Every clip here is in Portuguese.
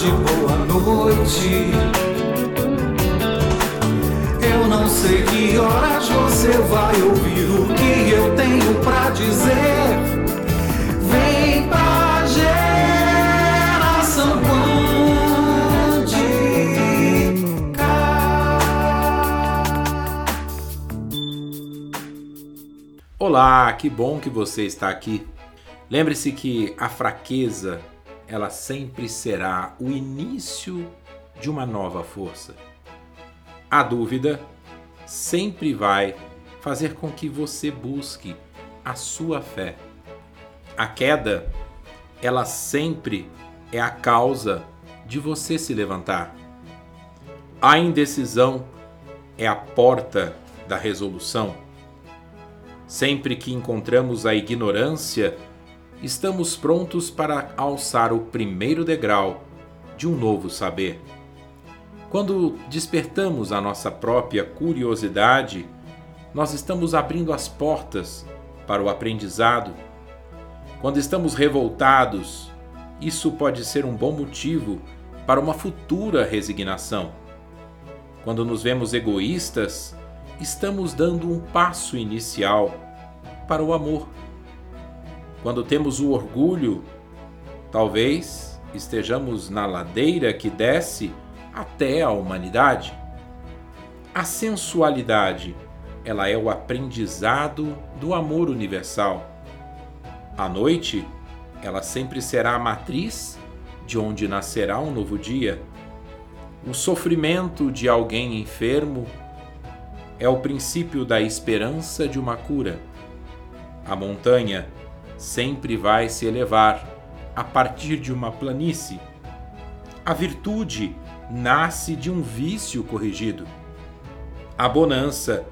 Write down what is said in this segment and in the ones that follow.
tarde, boa noite. Eu não sei que horas você vai ouvir o que eu tenho pra dizer. Vem pra geração quântica. Olá, que bom que você está aqui. Lembre-se que a fraqueza, ela sempre será o início de uma nova força. A dúvida sempre vai fazer com que você busque a sua fé. A queda, ela sempre é a causa de você se levantar. A indecisão é a porta da resolução. Sempre que encontramos a ignorância, estamos prontos para alçar o primeiro degrau de um novo saber. Quando despertamos a nossa própria curiosidade, nós estamos abrindo as portas para o aprendizado. Quando estamos revoltados, isso pode ser um bom motivo para uma futura resignação. Quando nos vemos egoístas, estamos dando um passo inicial para o amor. Quando temos o orgulho, talvez estejamos na ladeira que desce até a humanidade. A sensualidade, ela é o aprendizado do amor universal. A noite, ela sempre será a matriz de onde nascerá um novo dia. O sofrimento de alguém enfermo é o princípio da esperança de uma cura. A montanha sempre vai se elevar a partir de uma planície. A virtude nasce de um vício corrigido. A bonança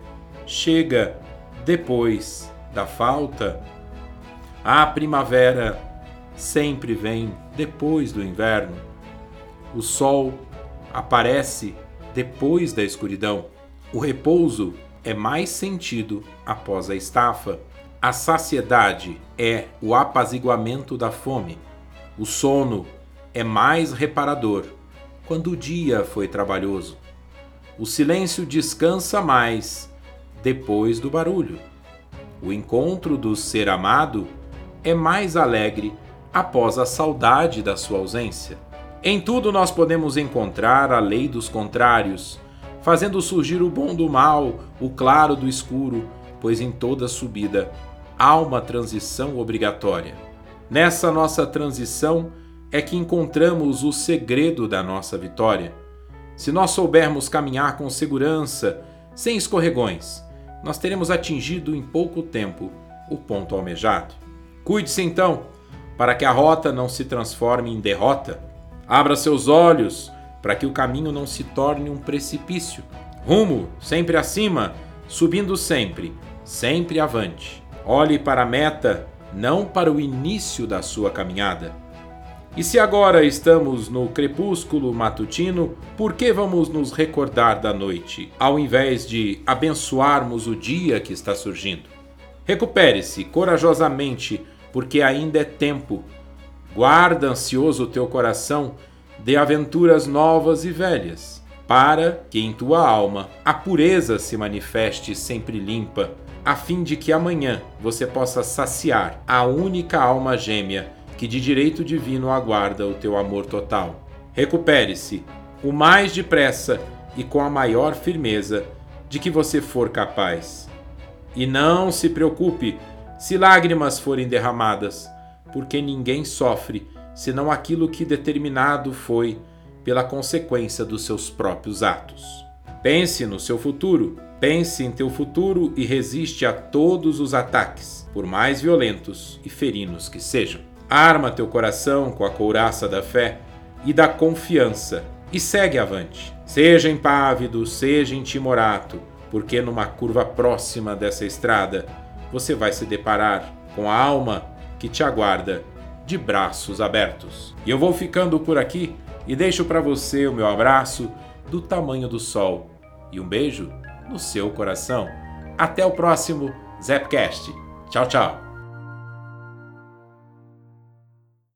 chega depois da falta. A primavera sempre vem depois do inverno. O sol aparece depois da escuridão. O repouso é mais sentido após a estafa. A saciedade é o apaziguamento da fome. O sono é mais reparador quando o dia foi trabalhoso. O silêncio descansa mais depois do barulho. O encontro do ser amado é mais alegre após a saudade da sua ausência. Em tudo nós podemos encontrar a lei dos contrários, fazendo surgir o bom do mal, o claro do escuro, pois em toda subida há uma transição obrigatória. Nessa nossa transição é que encontramos o segredo da nossa vitória. Se nós soubermos caminhar com segurança, sem escorregões, nós teremos atingido em pouco tempo o ponto almejado. Cuide-se então, para que a rota não se transforme em derrota. Abra seus olhos para que o caminho não se torne um precipício. Rumo sempre acima, subindo sempre, sempre avante. Olhe para a meta, não para o início da sua caminhada. E se agora estamos no crepúsculo matutino, por que vamos nos recordar da noite, ao invés de abençoarmos o dia que está surgindo? Recupere-se corajosamente, porque ainda é tempo. Guarda ansioso o teu coração de aventuras novas e velhas, para que em tua alma a pureza se manifeste sempre limpa a fim de que amanhã você possa saciar a única alma gêmea que de direito divino aguarda o teu amor total. Recupere-se o mais depressa e com a maior firmeza de que você for capaz. E não se preocupe se lágrimas forem derramadas, porque ninguém sofre senão aquilo que determinado foi pela consequência dos seus próprios atos. Pense no seu futuro Pense em teu futuro e resiste a todos os ataques, por mais violentos e ferinos que sejam. Arma teu coração com a couraça da fé e da confiança e segue avante. Seja impávido, seja intimorato, porque numa curva próxima dessa estrada você vai se deparar com a alma que te aguarda de braços abertos. E eu vou ficando por aqui e deixo para você o meu abraço do tamanho do sol e um beijo no seu coração. Até o próximo Zapcast. Tchau, tchau.